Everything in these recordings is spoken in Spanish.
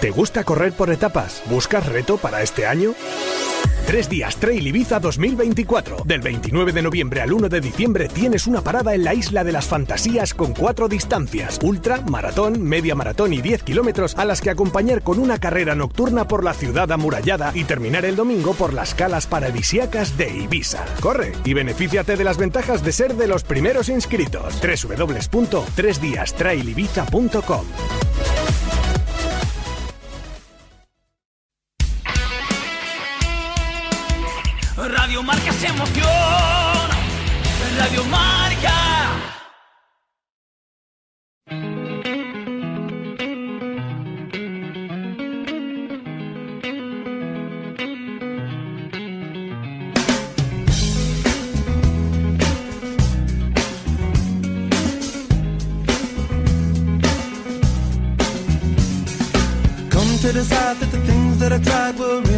¿Te gusta correr por etapas? ¿Buscas reto para este año? Tres días Trail Ibiza 2024. Del 29 de noviembre al 1 de diciembre tienes una parada en la Isla de las Fantasías con cuatro distancias: ultra, maratón, media maratón y 10 kilómetros, a las que acompañar con una carrera nocturna por la ciudad amurallada y terminar el domingo por las calas paradisiacas de Ibiza. Corre y benefíciate de las ventajas de ser de los primeros inscritos. www.3diastrailibiza.com Marca. Come to decide that the things that I tried were in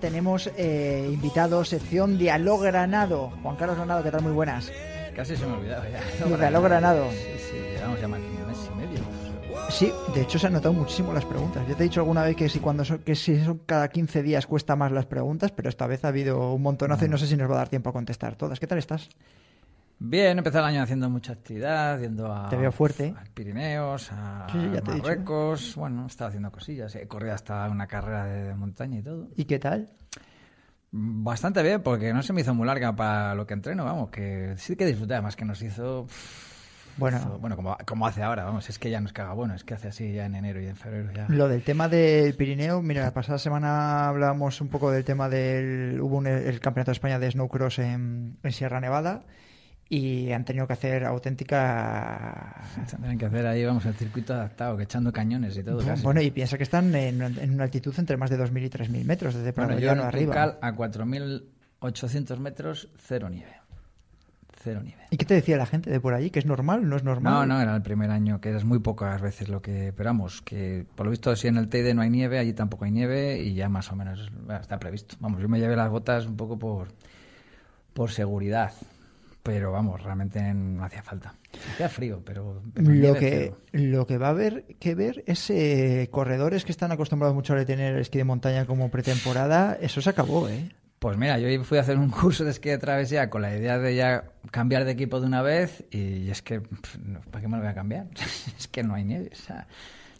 tenemos eh, invitado sección Dialog Granado. Juan Carlos Granado, ¿qué tal? Muy buenas. Casi se me ha olvidado ya. Dialog Granado. Sí, sí, llevamos ya más de un mes y medio. Sí, de hecho se han notado muchísimo las preguntas. Yo te he dicho alguna vez que si cuando son, que si son cada 15 días cuesta más las preguntas, pero esta vez ha habido un montonazo y no sé si nos va a dar tiempo a contestar todas. ¿Qué tal estás? Bien, empezó el año haciendo mucha actividad, yendo a, Te veo fuerte. a Pirineos, a Sí, ya te he dicho. Marruecos. Bueno, estaba haciendo cosillas. He corrido hasta una carrera de montaña y todo. ¿Y qué tal? Bastante bien, porque no se me hizo muy larga para lo que entreno, vamos, que sí que disfruté, además que nos hizo... Bueno. hizo- bueno como, como hace ahora, vamos, es que ya nos caga bueno, es que hace así ya en enero y en febrero ya. Lo del tema del Pirineo, mira, la pasada semana hablábamos un poco del tema del... Hubo un- el Campeonato de España de Snowcross en, en Sierra Nevada y han tenido que hacer auténtica... Tendrán que hacer ahí, vamos, el circuito adaptado, que echando cañones y todo. casi. Bueno, y piensa que están en, en una altitud entre más de 2.000 y 3.000 metros desde Prado Bueno, Llano arriba. Tuncal a 4.800 metros, cero nieve. Cero nieve. ¿Y qué te decía la gente de por allí? ¿Que es normal? ¿No es normal? No, no, era el primer año, que es muy pocas veces lo que esperamos. Que por lo visto, si en el Teide no hay nieve, allí tampoco hay nieve y ya más o menos bueno, está previsto. Vamos, yo me llevé las botas un poco por, por seguridad. Pero vamos, realmente no hacía falta. Hacía frío, pero. Lo que, lo que va a haber que ver es eh, corredores que están acostumbrados mucho a tener esquí de montaña como pretemporada. Eso se acabó, ¿eh? Pues mira, yo fui a hacer un curso de esquí de travesía con la idea de ya cambiar de equipo de una vez y es que, ¿para qué me lo voy a cambiar? es que no hay nieve. O sea,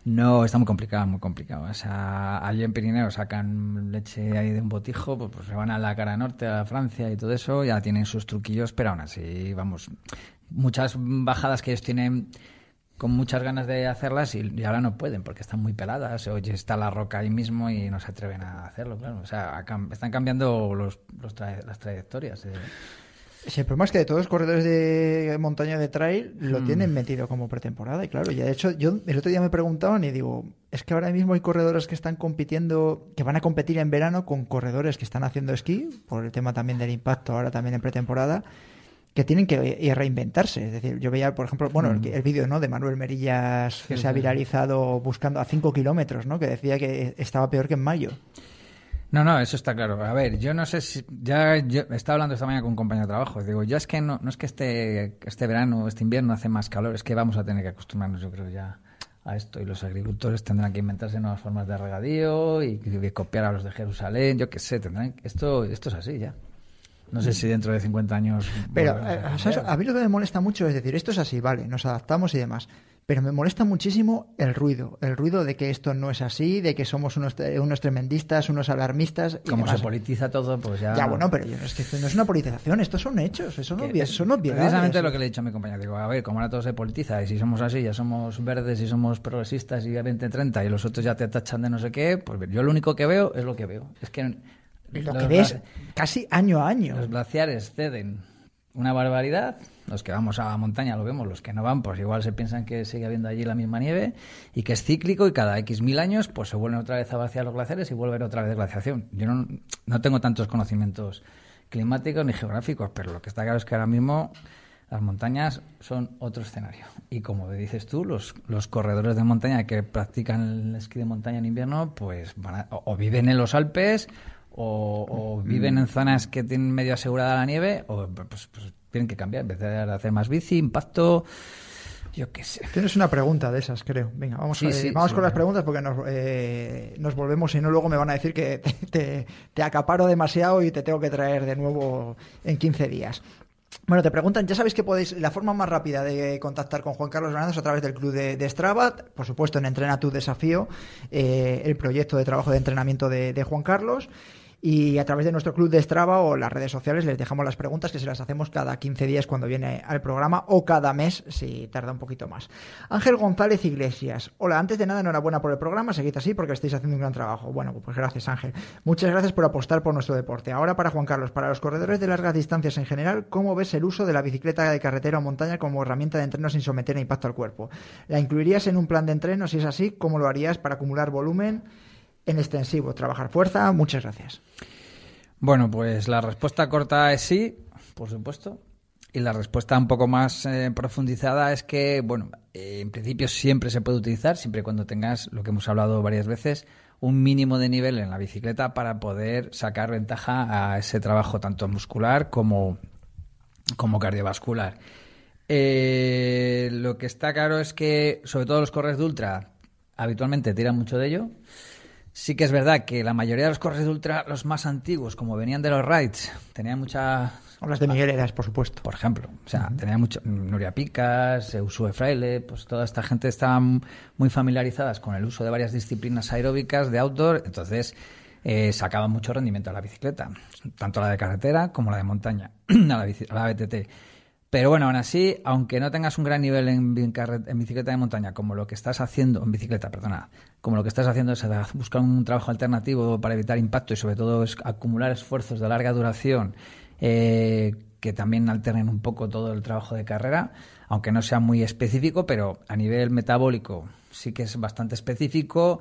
no, está muy complicado, muy complicado. O sea, allí en Pirineo sacan leche ahí de un botijo, pues, pues se van a la cara norte, a Francia y todo eso, ya tienen sus truquillos, pero aún así, vamos, muchas bajadas que ellos tienen con muchas ganas de hacerlas y, ahora no pueden porque están muy peladas. Oye, está la roca ahí mismo y no se atreven a hacerlo, claro. O sea, están cambiando los, los las trayectorias. Sí, el problema es que de todos los corredores de montaña de trail lo Hmm. tienen metido como pretemporada. Y claro, ya de hecho, yo el otro día me preguntaban y digo, es que ahora mismo hay corredores que están compitiendo, que van a competir en verano con corredores que están haciendo esquí, por el tema también del impacto ahora también en pretemporada, que tienen que eh, reinventarse. Es decir, yo veía, por ejemplo, bueno, el, el vídeo ¿no? de Manuel Merillas que Hmm. Sí, se ha viralizado buscando a 5 kilómetros, ¿no? que decía que estaba peor que en mayo. No, no, eso está claro. A ver, yo no sé si. Ya yo estaba hablando esta mañana con un compañero de trabajo. Digo, ya es que no, no es que este, este verano, este invierno hace más calor, es que vamos a tener que acostumbrarnos, yo creo, ya a esto. Y los agricultores tendrán que inventarse nuevas formas de regadío y, y copiar a los de Jerusalén, yo qué sé, tendrán. Esto, esto es así ya. No sé si dentro de 50 años... Pero a eh, cambiar. a mí lo que me molesta mucho es decir, esto es así, vale, nos adaptamos y demás. Pero me molesta muchísimo el ruido, el ruido de que esto no es así, de que somos unos, tre- unos tremendistas, unos alarmistas. y Como se politiza todo, pues ya... Ya, bueno, pero yo- es que esto no es una politización, estos son hechos, son, Que obvia- es son obviedades. Precisamente lo que le he dicho a mi compañero. Digo, a ver, como ahora todo se politiza, y si somos así, ya somos verdes y somos progresistas y a 20-30, y los otros ya te tachan de no sé qué, pues yo lo único que veo es lo que veo. Es que. Lo que ves casi año a año. Los glaciares ceden una barbaridad. Los que vamos a la montaña lo vemos, los que no van, pues igual se piensan que sigue habiendo allí la misma nieve y que es cíclico y cada X mil años pues se vuelven otra vez a vaciar los glaciares y vuelven otra vez glaciación. Yo no, no tengo tantos conocimientos climáticos ni geográficos, pero lo que está claro es que ahora mismo las montañas son otro escenario. Y como dices tú, los, los corredores de montaña que practican el esquí de montaña en invierno, pues van a- o viven en los Alpes o, o viven en zonas que tienen medio asegurada la nieve, o pues, pues tienen que cambiar, empezar a hacer más bici, impacto, yo qué sé. Tienes una pregunta de esas, creo. Venga, vamos, Sí, a- sí, vamos sí. con las preguntas porque nos, eh, nos volvemos, si no, luego me van a decir que te, te- te acaparo demasiado y te tengo que traer de nuevo en 15 días. Bueno, te preguntan, ya sabéis que podéis, la forma más rápida de contactar con Juan Carlos Granados es a través del club de, de Strava, por supuesto en Entrena tu Desafío, eh, el proyecto de trabajo de entrenamiento de, de Juan Carlos. Y a través de nuestro club de Strava o las redes sociales les dejamos las preguntas que se las hacemos cada 15 días cuando viene al programa o cada mes si tarda un poquito más. Ángel González Iglesias. Hola, antes de nada, enhorabuena por el programa. Seguid así porque estáis haciendo un gran trabajo. Bueno, pues gracias Ángel. Muchas gracias por apostar por nuestro deporte. Ahora para Juan Carlos, para los corredores de largas distancias en general, ¿cómo ves el uso de la bicicleta de carretera o montaña como herramienta de entreno sin someter a impacto al cuerpo? ¿La incluirías en un plan de entreno? Si es así, ¿cómo lo harías para acumular volumen? En extensivo, trabajar fuerza. Muchas gracias. Bueno, pues la respuesta corta es sí, por supuesto. Y la respuesta un poco más eh, profundizada es que, bueno, eh, en principio siempre se puede utilizar, siempre y cuando tengas, lo que hemos hablado varias veces, un mínimo de nivel en la bicicleta para poder sacar ventaja a ese trabajo tanto muscular como, como cardiovascular. Eh, lo que está claro es que, sobre todo los corredores de ultra, habitualmente tiran mucho de ello. Sí que es verdad que la mayoría de los corredores de ultra, los más antiguos, como venían de los rides, tenían mucha... O las de Miguel Eras, por supuesto. Por ejemplo, o sea, tenía mucho... Nuria Picas, Usue Fraile, pues toda esta gente estaban muy familiarizadas con el uso de varias disciplinas aeróbicas de outdoor, entonces eh, sacaban mucho rendimiento a la bicicleta, tanto la de carretera como la de montaña, a la, bici- a la BTT. Pero bueno, aún así, aunque no tengas un gran nivel en, en bicicleta de montaña, como lo que estás haciendo, en bicicleta, perdona, como lo que estás haciendo es buscar un trabajo alternativo para evitar impacto y sobre todo es acumular esfuerzos de larga duración eh, que también alternen un poco todo el trabajo de carrera, aunque no sea muy específico, pero a nivel metabólico sí que es bastante específico.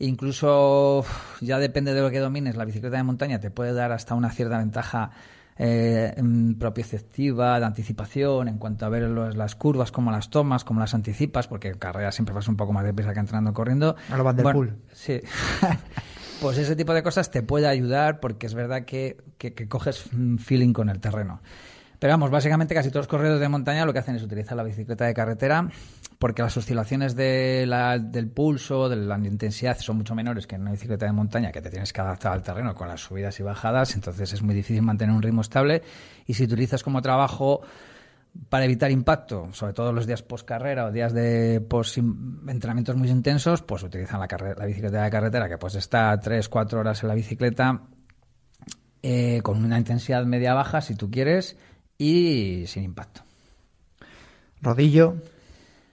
Incluso ya depende de lo que domines, la bicicleta de montaña te puede dar hasta una cierta ventaja eh, mm, propioceptiva, de anticipación, en cuanto a ver los- las curvas, cómo las tomas, cómo las anticipas, porque en carrera siempre vas un poco más deprisa que entrando corriendo. A lo Van der Bueno, Poel. Sí. pues ese tipo de cosas te puede ayudar porque es verdad que, que- que coges un feeling con el terreno. Pero vamos, básicamente casi todos los corredores de montaña lo que hacen es utilizar la bicicleta de carretera porque las oscilaciones de la- del pulso, de la intensidad son mucho menores que en una bicicleta de montaña que te tienes que adaptar al terreno con las subidas y bajadas, entonces es muy difícil mantener un ritmo estable. Y si utilizas como trabajo para evitar impacto, sobre todo los días post carrera o días de entrenamientos muy intensos, pues utilizan la, la bicicleta de carretera, que pues está 3, 4 horas en la bicicleta, eh, con una intensidad media baja, si tú quieres, y sin impacto. Rodillo.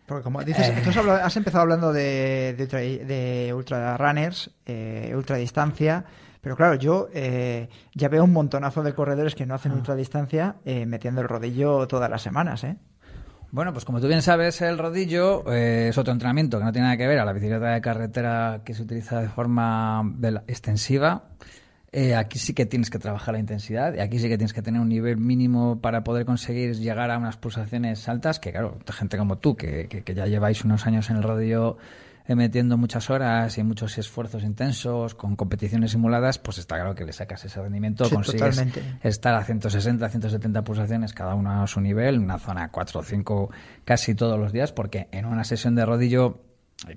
Porque como dices, Eh. tú has, hablado- has empezado hablando de, de ultra, de ultra runners, eh, ultra distancia, pero claro, yo eh, ya veo un montonazo de corredores que no hacen ultra distancia eh, metiendo el rodillo todas las semanas, ¿eh? Bueno, pues como tú bien sabes, el rodillo eh, es otro entrenamiento que no tiene nada que ver a la bicicleta de carretera que se utiliza de forma extensiva. Eh, aquí sí que tienes que trabajar la intensidad y aquí sí que tienes que tener un nivel mínimo para poder conseguir llegar a unas pulsaciones altas que, claro, gente como tú, que, que- que ya lleváis unos años en el rodillo eh, metiendo muchas horas y muchos esfuerzos intensos con competiciones simuladas, pues está claro que le sacas ese rendimiento, Sí, consigues totalmente. estar a 160, 170 pulsaciones, cada uno a su nivel, en una zona 4 o 5 casi todos los días, porque en una sesión de rodillo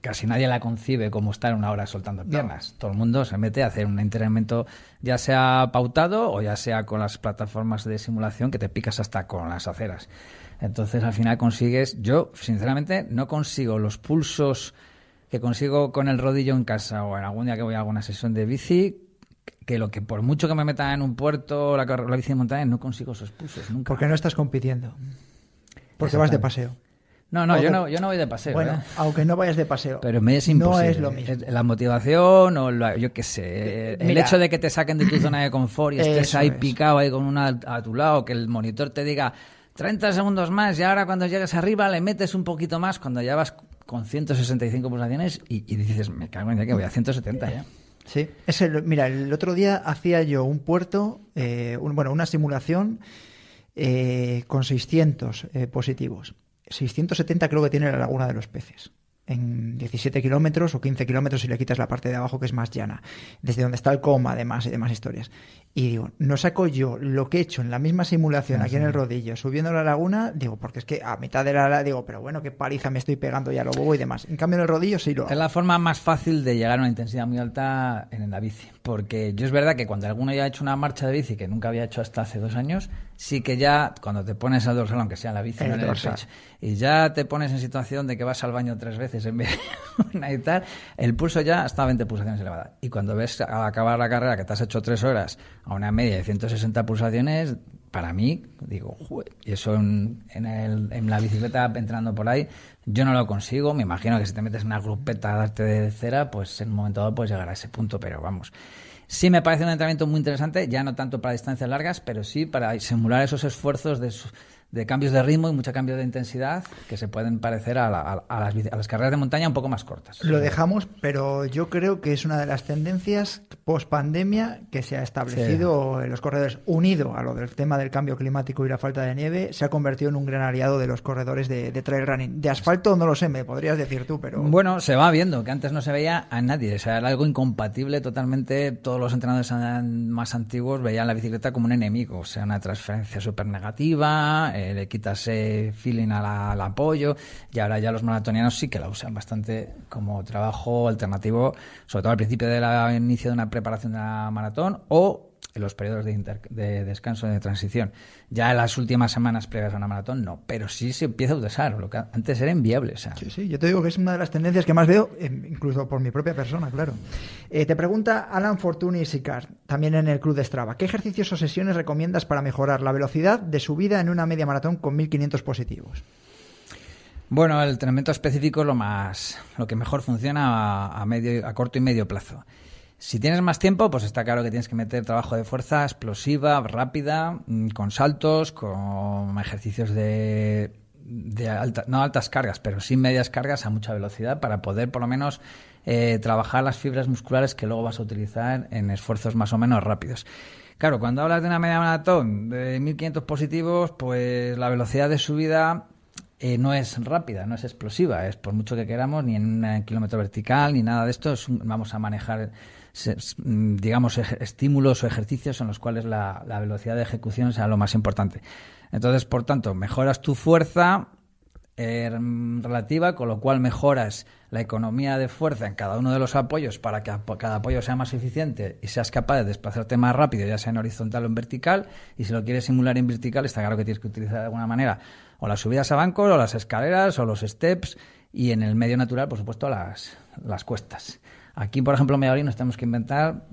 casi nadie la concibe como estar una hora soltando piernas. Todo el mundo se mete a hacer un entrenamiento ya sea pautado o ya sea con las plataformas de simulación que te picas hasta con las aceras. Entonces al final consigues, yo sinceramente no consigo los pulsos que consigo con el rodillo en casa o en algún día que voy a alguna sesión de bici, que lo que por mucho que me meta en un puerto la, la bici de montaña no consigo esos pulsos nunca. Porque no estás compitiendo. Porque vas de paseo. No, no, yo no, yo no voy de paseo. bueno, ¿eh? aunque no vayas de paseo. Pero me es No imposible. es lo mismo. La motivación o la- yo qué sé. El Mira. hecho de que te saquen de tu zona de confort y estés ahí es. picado ahí con una a tu lado, que el monitor te diga 30 segundos más y ahora cuando llegues arriba le metes un poquito más cuando ya vas con 165 pulsaciones y, y dices, me cago en ya que voy a 170 ya. Sí, es el- mira, el otro día hacía yo un puerto, eh, un- bueno, una simulación eh, con 600 eh, positivos. 670 creo que tiene la Laguna de los Peces. En 17 kilómetros o 15 kilómetros si le quitas la parte de abajo que es más llana. Desde donde está el coma, además, y demás historias. Y digo, no saco yo lo que he hecho en la misma simulación aquí en el rodillo, subiendo la laguna, digo, porque es que a mitad de la, digo, pero bueno, qué paliza me estoy pegando ya lo bobo y demás. En cambio en el rodillo sí lo hago. Es la forma más fácil de llegar a una intensidad muy alta en la bici. Porque yo es verdad que cuando alguno ya ha hecho una marcha de bici que nunca había hecho hasta hace dos años, sí que ya cuando te pones al dorsal, aunque sea en la bici, El no en el pecho, y ya te pones en situación de que vas al baño tres veces en vez de una y tal, el pulso ya está a 20 pulsaciones elevadas. Y cuando ves a acabar la carrera que te has hecho tres horas a una media de 160 pulsaciones, para mí, digo, y eso en, en, el- en la bicicleta entrando por ahí, yo no lo consigo. Me imagino que si te metes en una grupeta a darte de cera, pues en un momento dado puedes llegar a ese punto, pero vamos. Sí me parece un entrenamiento muy interesante, ya no tanto para distancias largas, pero sí para simular esos esfuerzos de, de cambios de ritmo y mucho cambio de intensidad que se pueden parecer a, la- a- a las, bici- a las carreras de montaña un poco más cortas. Lo dejamos, pero yo creo que es una de las tendencias post pandemia que se ha establecido en los corredores, unido a lo del tema del cambio climático y la falta de nieve, se ha convertido en un gran aliado de los corredores de, de trail running. De asfalto no lo sé, me podrías decir tú, pero Bueno, se va viendo que antes no se veía a nadie, o sea, era algo incompatible totalmente. Todos los entrenadores más antiguos veían la bicicleta como un enemigo, o sea, una transferencia súper negativa, le quitas eh, feeling al apoyo, y ahora ya los maratonianos sí que la usan bastante como trabajo alternativo, sobre todo al principio del inicio de una preparación de la maratón o en los periodos de, inter- de descanso de transición. Ya en las últimas semanas previas a una maratón, no, pero sí se empieza a usar, lo que antes era inviable. O sea, Sí, sí, yo te digo que es una de las tendencias que más veo, eh, incluso por mi propia persona, claro. Eh, te pregunta Alan Fortuny Sicar, también en el club de Strava, ¿qué ejercicios o sesiones recomiendas para mejorar la velocidad de subida en una media maratón con 1500 positivos? Bueno, el entrenamiento específico es lo más, lo que mejor funciona a medio, a corto y medio plazo. Si tienes más tiempo, pues está claro que tienes que meter trabajo de fuerza explosiva, rápida, mm, con saltos, con ejercicios de, de alta- no altas cargas, pero sí medias cargas a mucha velocidad para poder por lo menos eh, trabajar las fibras musculares que luego vas a utilizar en esfuerzos más o menos rápidos. Claro, cuando hablas de una media maratón de 1500 positivos, pues la velocidad de subida eh, no es rápida, no es explosiva, es por mucho que queramos, ni en un kilómetro vertical, ni nada de esto, es un- vamos a manejar, digamos, ej- estímulos o ejercicios en los cuales la, velocidad de ejecución sea lo más importante. Entonces, por tanto, mejoras tu fuerza eh, mm, relativa, con lo cual mejoras la economía de fuerza en cada uno de los apoyos para que cada apoyo sea más eficiente y seas capaz de desplazarte más rápido, ya sea en horizontal o en vertical. Y si lo quieres simular en vertical, está claro que tienes que utilizar de alguna manera o las subidas a bancos, o las escaleras, o los steps, y en el medio natural, por supuesto, las, las cuestas. Aquí, por ejemplo, en Valladolid nos tenemos que inventar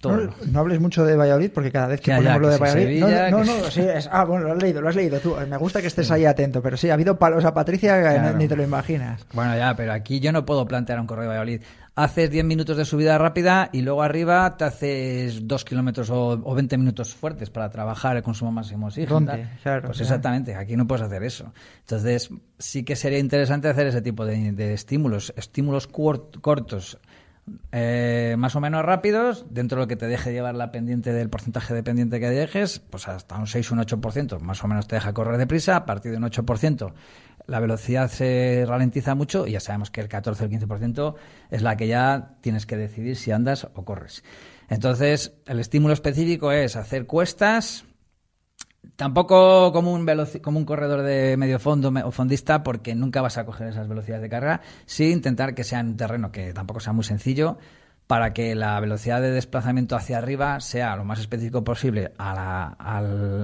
todo. No, no hables mucho de Valladolid porque cada vez que Ya, ponemos ya, lo que de si Valladolid. Sevilla, no, no, sí, es- ah, bueno, lo has leído, lo has leído tú. Me gusta que estés ahí atento, pero sí, ha habido palos a Patricia que Claro. ni te lo imaginas. Bueno, ya, pero aquí yo no puedo plantear un correo de Valladolid. Haces 10 minutos de subida rápida y luego arriba te haces 2 kilómetros o, o 20 minutos fuertes para trabajar el consumo máximo de. Claro, pues claro. exactamente, aquí no puedes hacer eso. Entonces, sí que sería interesante hacer ese tipo de, de estímulos, estímulos cortos, eh, más o menos rápidos, dentro de lo que te deje llevar la pendiente del porcentaje de pendiente que dejes, pues hasta un 6 o un 8%, más o menos te deja correr deprisa, a partir de un 8% la velocidad se ralentiza mucho y ya sabemos que el 14 o el 15% es la que ya tienes que decidir si andas o corres. Entonces, el estímulo específico es hacer cuestas, Tampoco como un, como un corredor de medio fondo o fondista, porque nunca vas a coger esas velocidades de carga. Sí intentar que sea en un terreno que tampoco sea muy sencillo, para que la velocidad de desplazamiento hacia arriba sea lo más específico posible a la,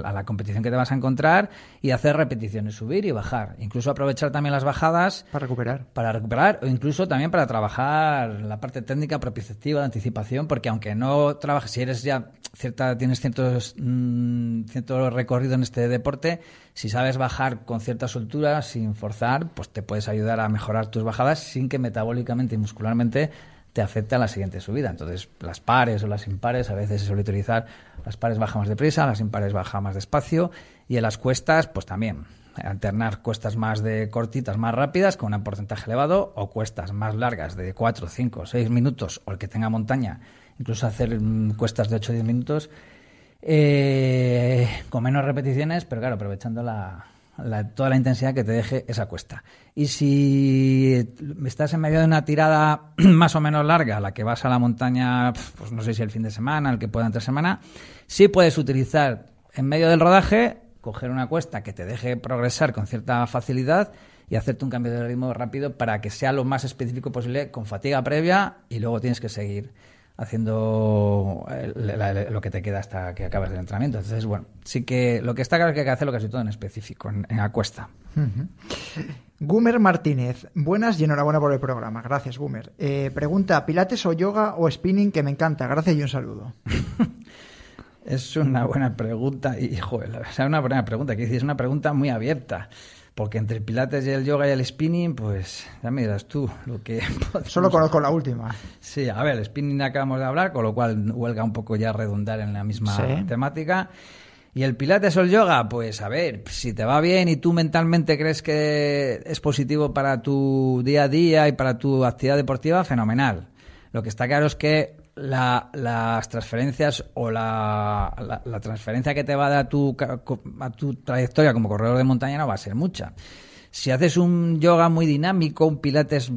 a la competición que te vas a encontrar y hacer repeticiones, subir y bajar. Incluso aprovechar también las bajadas Para recuperar. para recuperar o incluso también para trabajar la parte técnica, propioceptiva, de anticipación, porque aunque no trabajes, si eres ya cierta, tienes ciertos, mm, cierto recorrido en este deporte, si sabes bajar con cierta soltura, sin forzar, pues te puedes ayudar a mejorar tus bajadas sin que metabólicamente y muscularmente te afecte a la siguiente subida. Entonces, las pares o las impares, a veces se suele utilizar, las pares bajan más deprisa, las impares bajan más despacio, y en las cuestas, pues también alternar cuestas más de cortitas, más rápidas, con un porcentaje elevado, o cuestas más largas de 4, 5, 6 minutos, o el que tenga montaña, incluso hacer mm, cuestas de 8 o 10 minutos, eh, con menos repeticiones, pero claro, aprovechando la, la- toda la intensidad que te deje esa cuesta. Y si estás en medio de una tirada más o menos larga, la que vas a la montaña, pues no sé si el fin de semana, el que pueda entre semana, sí puedes utilizar en medio del rodaje, coger una cuesta que te deje progresar con cierta facilidad y hacerte un cambio de ritmo rápido para que sea lo más específico posible con fatiga previa y luego tienes que seguir haciendo eh, la- lo que te queda hasta que acabes el entrenamiento. Entonces, bueno, sí que lo que está claro es que hay que hacerlo casi todo en específico, en, en la cuesta. Gumer Martínez, buenas y enhorabuena por el programa. Gracias, Gumer. Eh, pregunta, ¿pilates o yoga o spinning? Que me encanta. Gracias y un saludo. Es una buena pregunta y, joder, o sea, una buena pregunta, que es una pregunta muy abierta. Porque entre el pilates y el yoga y el spinning, pues ya me dirás tú lo que... Solo conozco la última. Sí, a ver, el spinning acabamos de hablar, con lo cual huelga un poco ya redundar en la misma Sí. temática. Y el pilates o el yoga, pues a ver, si te va bien y tú mentalmente crees que es positivo para tu día a día y para tu actividad deportiva, fenomenal. Lo que está claro es que la- las transferencias o la, la- transferencia que te va a dar tu, a tu trayectoria como corredor de montaña no va a ser mucha. Si haces un yoga muy dinámico, un pilates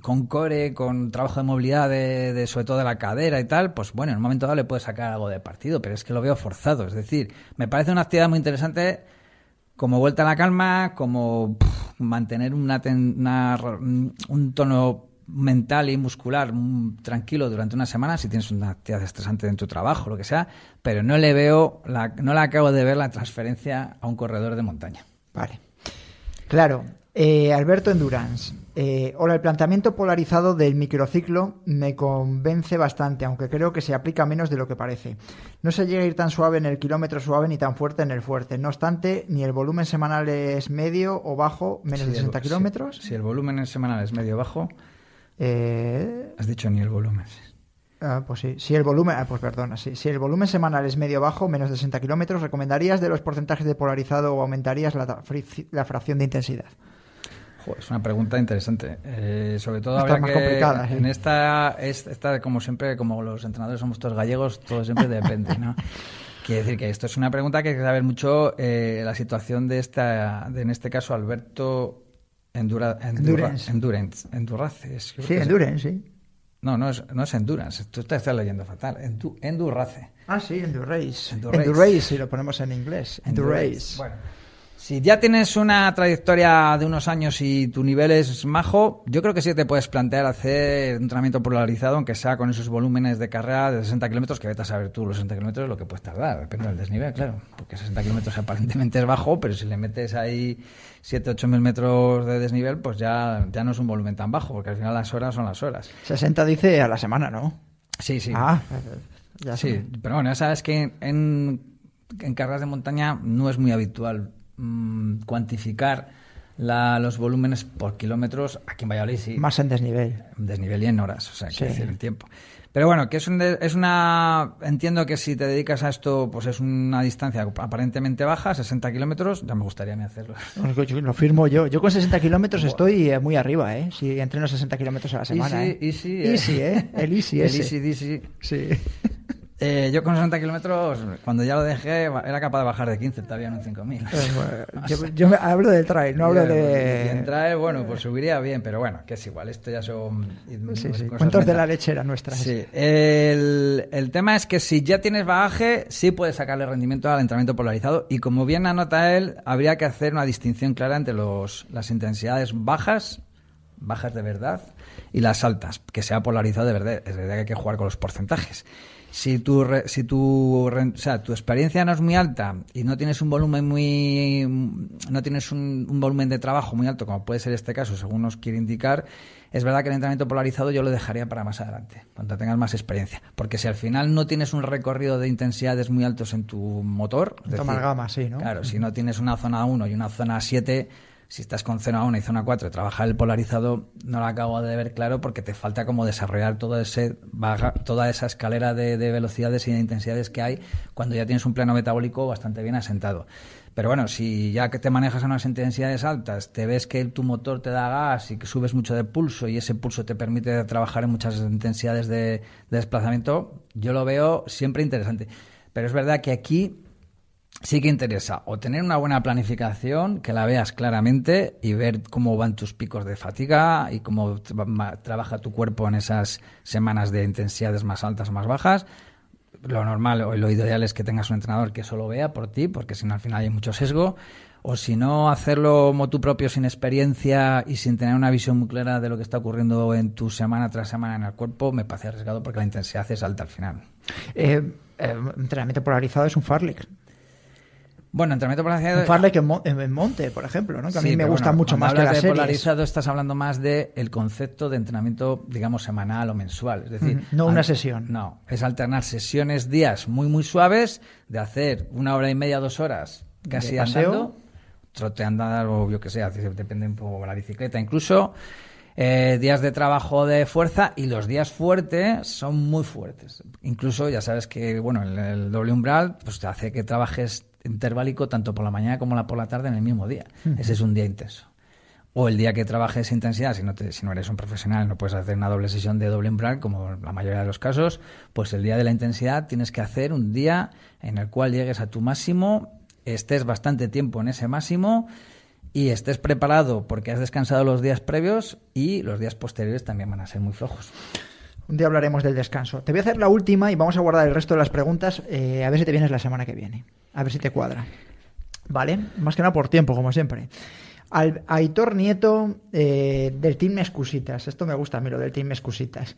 con core, con trabajo de movilidad, de, sobre todo de la cadera y tal, pues bueno, en un momento dado le puedes sacar algo de partido, pero es que lo veo forzado. Es decir, me parece una actividad muy interesante como vuelta a la calma, como mantener una, un tono mental y muscular mm, tranquilo durante una semana si tienes una actividad estresante en tu trabajo, lo que sea, pero no le veo, la, no le acabo de ver la transferencia a un corredor de montaña. Vale. Claro. Eh, Alberto Endurance. Eh, hola, el planteamiento polarizado del microciclo me convence bastante, aunque creo que se aplica menos de lo que parece. No se llega a ir tan suave en el kilómetro suave ni tan fuerte en el fuerte. No obstante, ni el volumen semanal es medio o bajo, menos de el- 60 si- kilómetros. Si, el volumen en semanal es medio bajo, Eh, has dicho ni el volumen. Ah, pues sí. Si el volumen, ah, pues perdona, sí. Si el volumen semanal es medio bajo, menos de 60 kilómetros, ¿recomendarías de los porcentajes de polarizado o aumentarías la, fracción de intensidad? Joder, es una pregunta interesante. Eh, sobre todo Está más que- complicada, sí. En esta, es, esta, como siempre, como los entrenadores somos todos gallegos, todo siempre depende, ¿no? Quiere decir que esto es una pregunta que hay que saber mucho eh, la situación de esta, de, en este caso, Alberto Endura, Endura- Endurance. Endurance. Endurace. Sí, Endurance, sí. No, no es, no es Endurance. Tú te estás leyendo fatal. Endu- Endurace. Ah, sí, Endurace. Endurace. Endurace, si lo ponemos en inglés. Endurace. Bueno, si ya tienes una trayectoria de unos años y tu nivel es majo, yo creo que sí te puedes plantear hacer un entrenamiento polarizado, aunque sea con esos volúmenes de carrera de 60 kilómetros, que vete a saber tú los 60 kilómetros lo que puedes tardar, depende del desnivel, claro. Porque 60 kilómetros aparentemente es bajo, pero si le metes ahí 7, 8 mil metros de desnivel, pues ya, ya no es un volumen tan bajo, porque al final las horas son las horas. 60 dice a la semana, ¿no? Sí, sí. Ah, ya Sí, pero bueno, ya sabes que en, en carreras de montaña no es muy habitual mm, cuantificar la- los volúmenes por kilómetros. Aquí en Valladolid sí, Más en desnivel. en desnivel y en horas, o sea, Sí. quiero decir, en tiempo. Pero bueno, que es, un es una... Entiendo que si te dedicas a esto, pues es una distancia aparentemente baja, 60 kilómetros, ya me gustaría a mí hacerlo. Lo firmo yo. Yo con 60 kilómetros estoy eh, muy arriba, ¿eh? Si entreno 60 kilómetros a la semana. Easy, ¿eh? easy, eh. Easy, ¿eh? El easy El ese. easy, easy. Sí. Eh, yo con 60 kilómetros, cuando ya lo dejé, era capaz de bajar de 15 todavía en un 5000. Eh, bueno, yo, yo me- hablo del trail, no hablo de... en trail, bueno, pues subiría bien, pero bueno, que es igual, esto ya son... Sí, sí, cosas cuentos de la lechera nuestra. Sí, el, el tema es que si ya tienes bagaje, sí puedes sacarle rendimiento al entrenamiento polarizado y como bien anota él, habría que hacer una distinción clara entre los, las intensidades bajas, bajas de verdad, y las altas, que sea polarizado de verdad. Es verdad que hay que jugar con los porcentajes. Si tu, si tu, o sea, tu experiencia no es muy alta y no tienes un volumen muy no tienes un, un volumen de trabajo muy alto como puede ser este caso según nos quiere indicar es verdad que el entrenamiento polarizado yo lo dejaría para más adelante cuando tengas más experiencia porque si al final no tienes un recorrido de intensidades muy altos en tu motor es Tu amalgama, sí, ¿no? claro si no tienes una zona 1 y una zona 7 si estás con zona 1 y zona 4 y trabajar el polarizado, no lo acabo de ver claro porque te falta como desarrollar todo ese baja- toda esa escalera de, de velocidades y de intensidades que hay cuando ya tienes un plano metabólico bastante bien asentado. Pero bueno, si ya que te manejas a unas intensidades altas, te ves que tu motor te da gas y que subes mucho de pulso y ese pulso te permite trabajar en muchas intensidades de, de desplazamiento, yo lo veo siempre interesante. Pero es verdad que aquí sí que interesa o tener una buena planificación, que la veas claramente y ver cómo van tus picos de fatiga y cómo trabaja tu cuerpo en esas semanas de intensidades más altas más bajas. Lo normal o lo ideal es que tengas un entrenador que solo vea por ti, porque si no al final hay mucho sesgo. O si no, hacerlo como tú propio sin experiencia y sin tener una visión muy clara de lo que está ocurriendo en tu semana tras semana en el cuerpo, me parece arriesgado porque la intensidad es alta al final. Eh, eh, entrenamiento polarizado es un farlek. Bueno, entrenamiento polarizado... Un farlek en, en- en monte, por ejemplo, ¿no? que a mí Sí, me gusta bueno, mucho más que las de series. polarizado estás hablando más de el concepto de entrenamiento, digamos, semanal o mensual. Es decir, no una sesión. No, es alternar sesiones, días muy, muy suaves, de hacer una hora y media, dos horas casi De andando, trote andar o yo que sé, depende un poco de la bicicleta incluso. eh, días de trabajo de fuerza y los días fuertes son muy fuertes. Incluso ya sabes que bueno el, el doble umbral pues te hace que trabajes interválico tanto por la mañana como la- por la tarde en el mismo día. Ese es un día intenso. O el día que trabajes intensidad, si no, te- si no eres un profesional, no puedes hacer una doble sesión de doble umbral, como la mayoría de los casos, pues el día de la intensidad tienes que hacer un día en el cual llegues a tu máximo, estés bastante tiempo en ese máximo y estés preparado porque has descansado los días previos y los días posteriores también van a ser muy flojos. Un día hablaremos del descanso. Te voy a hacer la última y vamos a guardar el resto de las preguntas. eh, a ver si te vienes la semana que viene. A ver si te cuadra. ¿Vale? Más que nada por tiempo, como siempre. Al, Aitor Nieto eh, del Team Excusitas. Esto me gusta a mí, lo del Team Excusitas.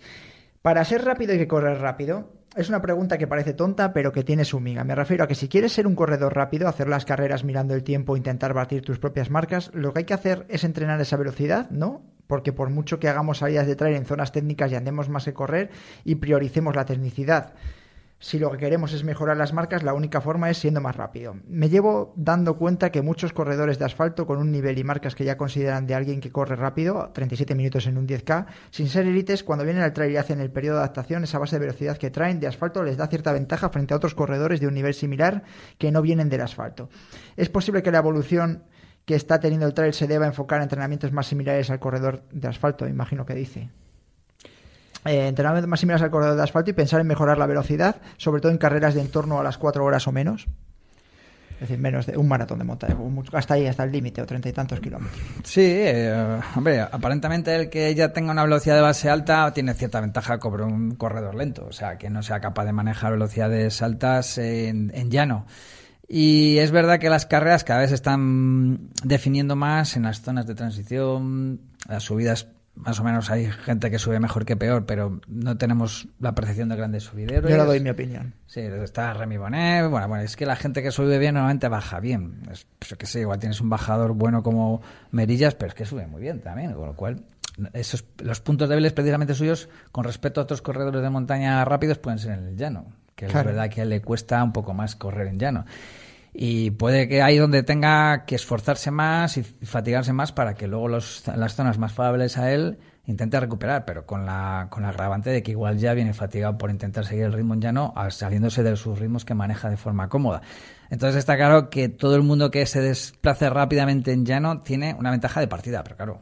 Para ser rápido hay que correr rápido. Es una pregunta que parece tonta, pero que tiene su miga. Me refiero a que si quieres ser un corredor rápido, hacer las carreras mirando el tiempo, intentar batir tus propias marcas, lo que hay que hacer es entrenar esa velocidad, ¿no? Porque por mucho que hagamos salidas de trail en zonas técnicas y andemos más que correr y prioricemos la tecnicidad, si lo que queremos es mejorar las marcas, la única forma es siendo más rápido. Me llevo dando cuenta que muchos corredores de asfalto con un nivel y marcas que ya consideran de alguien que corre rápido, 37 minutos en un 10K, sin ser élites, cuando vienen al trail y hacen el periodo de adaptación, esa base de velocidad que traen de asfalto les da cierta ventaja frente a otros corredores de un nivel similar que no vienen del asfalto. Es posible que la evolución que está teniendo el trail se deba enfocar en entrenamientos más similares al corredor de asfalto, imagino que dice eh, entrenamientos más similares al corredor de asfalto y pensar en mejorar la velocidad, sobre todo en carreras de en torno a las 4 horas o menos. Es decir, menos de un maratón de montaña, hasta ahí, hasta el límite, o treinta y tantos kilómetros. Sí, eh, hombre, aparentemente el que ya tenga una velocidad de base alta tiene cierta ventaja sobre un corredor lento, o sea, que no sea capaz de manejar velocidades altas en, en llano. Y es verdad que las carreras cada vez se están definiendo más en las zonas de transición, las subidas más o menos hay gente que sube mejor que peor, pero no tenemos la percepción de grandes subideros. Yo le doy mi opinión. Sí, está Remy Bonet. Bueno, bueno, es que la gente que sube bien normalmente baja bien. Es, pues, qué sé, igual tienes un bajador bueno como Merillas, pero es que sube muy bien también. Con lo cual, esos, los puntos débiles precisamente suyos con respecto a otros corredores de montaña rápidos pueden ser en el llano. Que Claro. es verdad que a él le cuesta un poco más correr en llano. Y puede que ahí donde tenga que esforzarse más y fatigarse más para que luego los, las zonas más favorables a él intente recuperar, pero con la, con la agravante de que igual ya viene fatigado por intentar seguir el ritmo en llano, saliéndose de sus ritmos que maneja de forma cómoda. Entonces está claro que todo el mundo que se desplace rápidamente en llano tiene una ventaja de partida, pero claro,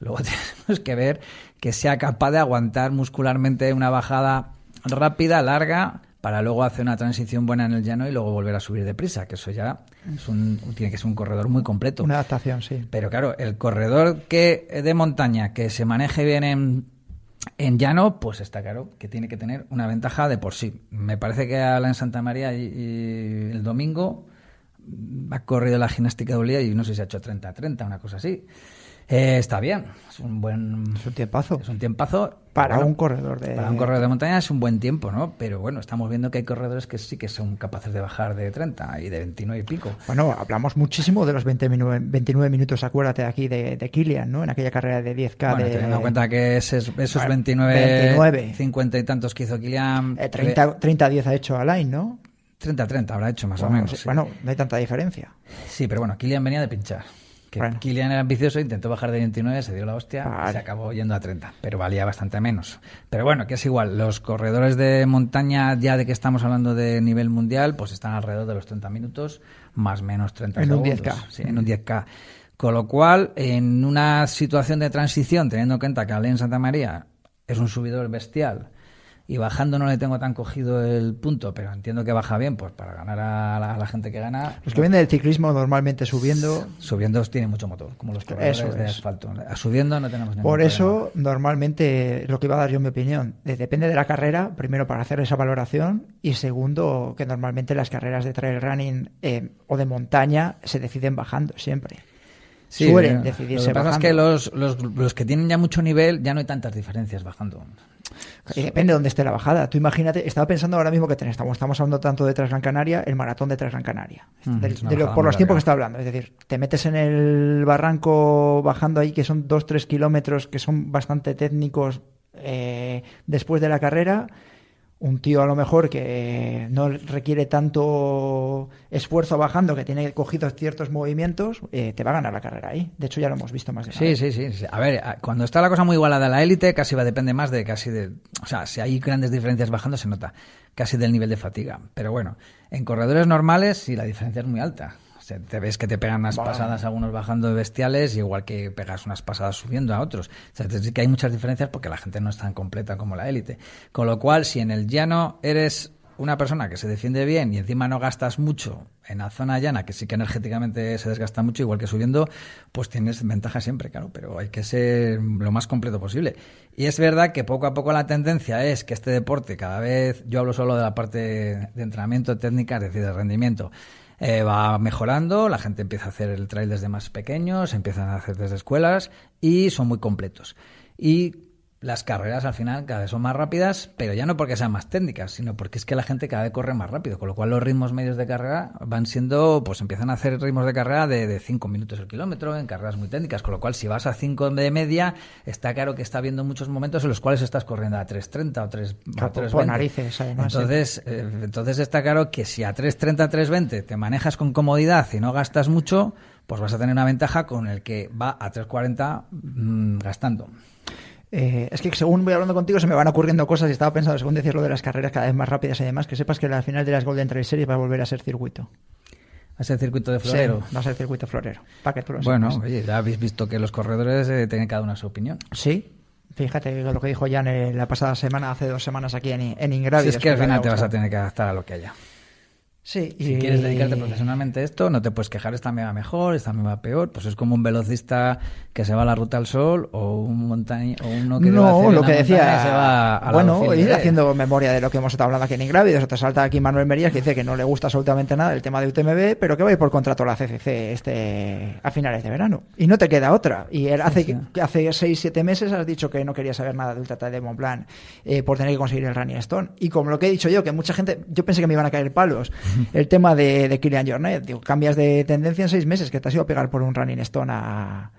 luego tenemos que ver que sea capaz de aguantar muscularmente una bajada rápida, larga, para luego hacer una transición buena en el llano y luego volver a subir deprisa, que eso ya es un, tiene que ser un corredor muy completo. Una adaptación, sí. Pero claro, el corredor que de montaña que se maneje bien en, en llano, pues está claro que tiene que tener una ventaja de por sí. Me parece que Alain Santa María y, y el domingo ha corrido la gimnástica de Olía y no sé si ha hecho 30-30, una cosa así. Eh, está bien, es un buen Es un tiempazo. es un tiempazo. Para Bueno, un corredor de... para un corredor de montaña es un buen tiempo, ¿no? Pero bueno, estamos viendo que hay corredores que sí que son capaces de bajar de 30 y de 29 y pico. Bueno, hablamos muchísimo de los 29, 29 minutos, acuérdate aquí, de, de Kilian, ¿no? En aquella carrera de 10K Bueno, de... teniendo en cuenta que ese- esos Bueno, 29, 29. 50 y tantos que hizo Kilian... Eh, 30, 30-10 ha hecho Alain, ¿no? 30-30 habrá hecho más o Bueno, menos. sí, sí. Bueno, no hay tanta diferencia. Sí, pero bueno, Kilian venía de pinchar. Que Bueno. Era ambicioso, intentó bajar de 29, se dio la hostia Vale. y se acabó yendo a 30, pero valía bastante menos. Pero bueno, que es igual, los corredores de montaña, ya de que estamos hablando de nivel mundial, pues están alrededor de los 30 minutos, más o menos 30 En un segundos. 10K. Sí, en un 10K. Con lo cual, en una situación de transición, teniendo en cuenta que Alain Santa María es un subidor bestial y bajando no le tengo tan cogido el punto, pero entiendo que baja bien, pues para ganar a la, a la gente que gana. Los que vienen del ciclismo normalmente subiendo... Subiendo tiene mucho motor, como los corredores Eso de asfalto. Subiendo no tenemos ningún Por problema. eso, normalmente, lo que iba a dar yo mi opinión, de- depende de la carrera, primero para hacer esa valoración y segundo, que normalmente las carreras de trail running eh, o de montaña se deciden bajando siempre. Sí, Suelen eh, decidirse Lo que pasa bajando. es que los, los, los que tienen ya mucho nivel ya no hay tantas diferencias bajando. Y depende de dónde esté la bajada. Tú imagínate, estaba pensando ahora mismo que ten- estamos, estamos hablando tanto de Transgran Canaria, el maratón de Transgran Canaria. Mm, de lo- por los tiempos que está hablando. Es decir, te metes en el barranco bajando ahí, que son 2-3 kilómetros, que son bastante técnicos eh, después de la carrera. Un tío a lo mejor que no requiere tanto esfuerzo bajando, que tiene cogidos ciertos movimientos, eh, te va a ganar la carrera ahí. De hecho, ya lo hemos visto más de una Sí, vez. sí, sí, sí. A ver, cuando está la cosa muy igualada a la élite, casi va depende más de casi de. O sea, si hay grandes diferencias bajando, se nota casi del nivel de fatiga. Pero bueno, en corredores normales, sí, la diferencia es muy alta. Sea, te ves que te pegan unas Bueno. pasadas algunos bajando de bestiales, igual que pegas unas pasadas subiendo a otros. O sea, sí que hay muchas diferencias porque la gente no es tan completa como la élite. Con lo cual, si en el llano eres una persona que se defiende bien y encima no gastas mucho en la zona llana, que sí que energéticamente se desgasta mucho, igual que subiendo, pues tienes ventaja siempre, claro, pero hay que ser lo más completo posible. Y es verdad que poco a poco la tendencia es que este deporte cada vez, yo hablo solo de la parte de entrenamiento técnica, es decir, de rendimiento, eh, va mejorando, la gente empieza a hacer el trail desde más pequeños, empiezan a hacer desde escuelas y son muy completos. Y las carreras al final cada vez son más rápidas, pero ya no porque sean más técnicas, sino porque es que la gente cada vez corre más rápido, con lo cual los ritmos medios de carrera van siendo, pues empiezan a hacer ritmos de carrera de 5 minutos el kilómetro en carreras muy técnicas, con lo cual si vas a 5 de media, está claro que está habiendo muchos momentos en los cuales estás corriendo a 3.30 o 3 o Claro, por- 3.20. por narices, además, sí. Entonces, eh, entonces está claro que si a 3.30, 3.20 te manejas con comodidad y no gastas mucho, pues vas a tener una ventaja con el que va a 3.40 mm, gastando. Eh, es que según voy hablando contigo se me van ocurriendo cosas y estaba pensando, según decir lo de las carreras cada vez más rápidas y demás, que sepas que la final de las Golden Trail Series va a volver a ser circuito. A ese circuito de florero. Sí, va a ser circuito florero. Para que tú lo Bueno, sepas. oye, ya habéis visto que los corredores eh, tienen cada una su opinión. Sí. Fíjate lo que dijo Jan eh, la pasada semana, hace dos semanas aquí en, en Ingravios. Si es que al final te vas a tener que adaptar a lo que haya. Sí, Si y- quieres dedicarte profesionalmente a esto, no te puedes quejar, esta me va mejor, esta me va peor. Pues es como un velocista que se va a la ruta al sol o un montaña o uno que debe hacer No, lo una que decía. se va a bueno, ir haciendo memoria de lo que hemos estado hablando aquí en Ingrávidos. Te salta aquí Manuel Merías que dice que no le gusta absolutamente nada el tema de UTMB, pero que va a ir por contrato a la CCC este, a finales de verano. Y no te queda otra. Y él hace, Sí. que hace 6-7 meses has dicho que no querías saber nada de Ultra de Mont Blanc eh, por tener que conseguir el Running Stone. Y como lo que he dicho yo, que mucha gente, yo pensé que me iban a caer palos, el tema de, de Kilian Jornet. Digo, cambias de tendencia en 6 meses, que te has ido a pegar por un Running Stone a,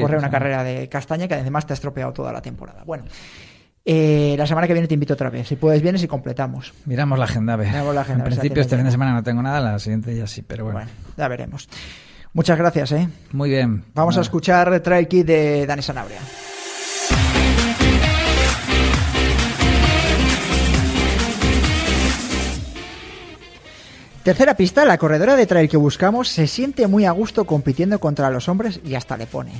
correr una carrera de castaña que además te ha estropeado toda la temporada. Bueno, eh, la semana que viene te invito otra vez. Si puedes, vienes y completamos. Miramos la agenda, a ver. Miramos la agenda, En principio, este fin de semana no tengo nada, la siguiente ya sí, pero bueno. Bueno, ya veremos. Muchas gracias, ¿eh? Muy bien. Vamos a escuchar Trail Kid de Dani Sanabria. Tercera pista, la corredora de trail que buscamos se siente muy a gusto compitiendo contra los hombres y hasta le pone.